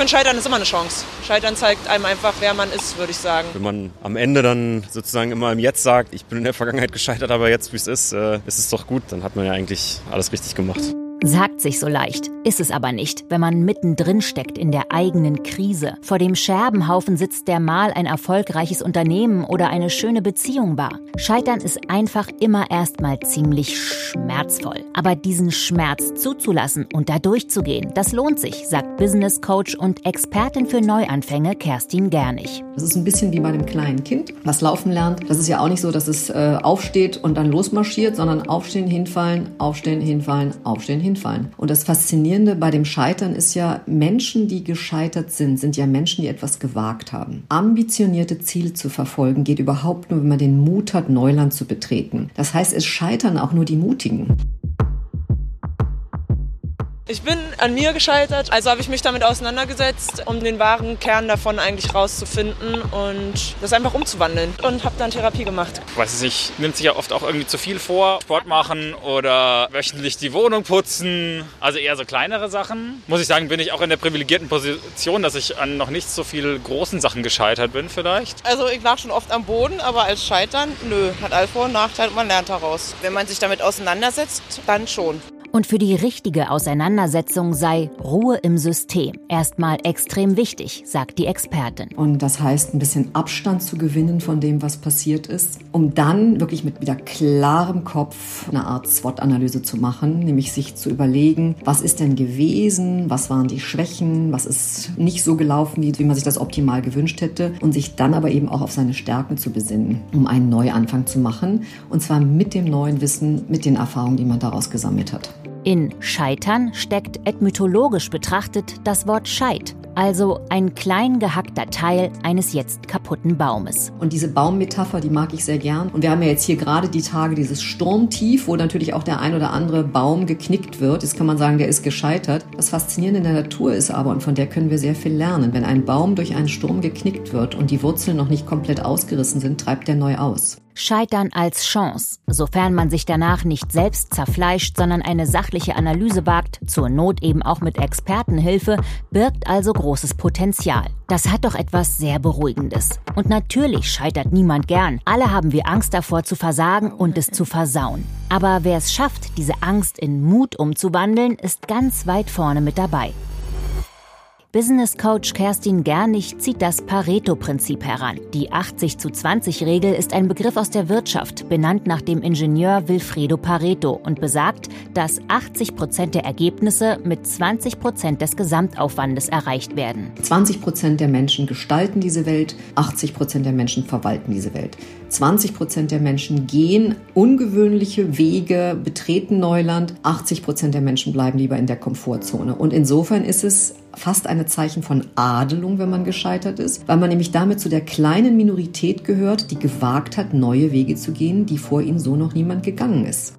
finde, Scheitern ist immer eine Chance. Scheitern zeigt einem einfach, wer man ist, würde ich sagen. Wenn man am Ende dann sozusagen immer im Jetzt sagt, ich bin in der Vergangenheit gescheitert, aber jetzt, wie es ist, äh, ist es doch gut, dann hat man ja eigentlich alles richtig gemacht. Sagt sich so leicht, ist es aber nicht, wenn man mittendrin steckt in der eigenen Krise. Vor dem Scherbenhaufen sitzt, der mal ein erfolgreiches Unternehmen oder eine schöne Beziehung war. Scheitern ist einfach immer erstmal ziemlich schmerzvoll. Aber diesen Schmerz zuzulassen und da durchzugehen, das lohnt sich, sagt Business Coach und Expertin für Neuanfänge Kerstin Gernig. Das ist ein bisschen wie bei einem kleinen Kind, was laufen lernt. Das ist ja auch nicht so, dass es äh, aufsteht und dann losmarschiert, sondern aufstehen, hinfallen, aufstehen, hinfallen, aufstehen, hinfallen hinfallen. Und das Faszinierende bei dem Scheitern ist ja, Menschen, die gescheitert sind, sind ja Menschen, die etwas gewagt haben. Ambitionierte Ziele zu verfolgen geht überhaupt nur, wenn man den Mut hat, Neuland zu betreten. Das heißt, es scheitern auch nur die Mutigen. Ich bin an mir gescheitert, also habe ich mich damit auseinandergesetzt, um den wahren Kern davon eigentlich rauszufinden und das einfach umzuwandeln und habe dann Therapie gemacht. Ich weiß es nicht, nimmt sich ja oft auch irgendwie zu viel vor, Sport machen oder wöchentlich die Wohnung putzen, also eher so kleinere Sachen. Muss ich sagen, bin ich auch in der privilegierten Position, dass ich an noch nicht so viel großen Sachen gescheitert bin vielleicht. Also ich lag schon oft am Boden, aber als Scheitern, nö, hat alle Vor- und Nachteile und man lernt daraus. Wenn man sich damit auseinandersetzt, dann schon. Und für die richtige Auseinandersetzung sei Ruhe im System erstmal extrem wichtig, sagt die Expertin. Und das heißt, ein bisschen Abstand zu gewinnen von dem, was passiert ist, um dann wirklich mit wieder klarem Kopf eine Art SWOT-Analyse zu machen, nämlich sich zu überlegen, was ist denn gewesen, was waren die Schwächen, was ist nicht so gelaufen, wie, man sich das optimal gewünscht hätte und sich dann aber eben auch auf seine Stärken zu besinnen, um einen Neuanfang zu machen und zwar mit dem neuen Wissen, mit den Erfahrungen, die man daraus gesammelt hat. In Scheitern steckt etymologisch betrachtet das Wort Scheit, also ein klein gehackter Teil eines jetzt kaputten Baumes. Und diese Baummetapher, die mag ich sehr gern. Und wir haben ja jetzt hier gerade die Tage dieses Sturmtief, wo natürlich auch der ein oder andere Baum geknickt wird. Jetzt kann man sagen, der ist gescheitert. Das Faszinierende in der Natur ist aber, und von der können wir sehr viel lernen, wenn ein Baum durch einen Sturm geknickt wird und die Wurzeln noch nicht komplett ausgerissen sind, treibt der neu aus. Scheitern als Chance, sofern man sich danach nicht selbst zerfleischt, sondern eine sachliche Analyse wagt, zur Not eben auch mit Expertenhilfe, birgt also großes Potenzial. Das hat doch etwas sehr Beruhigendes. Und natürlich scheitert niemand gern. Alle haben wir Angst davor zu versagen und es zu versauen. Aber wer es schafft, diese Angst in Mut umzuwandeln, ist ganz weit vorne mit dabei. Business Coach Kerstin Gernig zieht das Pareto-Prinzip heran. Die 80 zu 20 Regel ist ein Begriff aus der Wirtschaft, benannt nach dem Ingenieur Wilfredo Pareto und besagt, dass 80 Prozent der Ergebnisse mit 20 Prozent des Gesamtaufwandes erreicht werden. 20 Prozent der Menschen gestalten diese Welt, 80 Prozent der Menschen verwalten diese Welt. 20 Prozent der Menschen gehen ungewöhnliche Wege, betreten Neuland, 80 Prozent der Menschen bleiben lieber in der Komfortzone. Und insofern ist es fast eine Zeichen von Adelung, wenn man gescheitert ist, weil man nämlich damit zu der kleinen Minorität gehört, die gewagt hat, neue Wege zu gehen, die vor ihnen so noch niemand gegangen ist.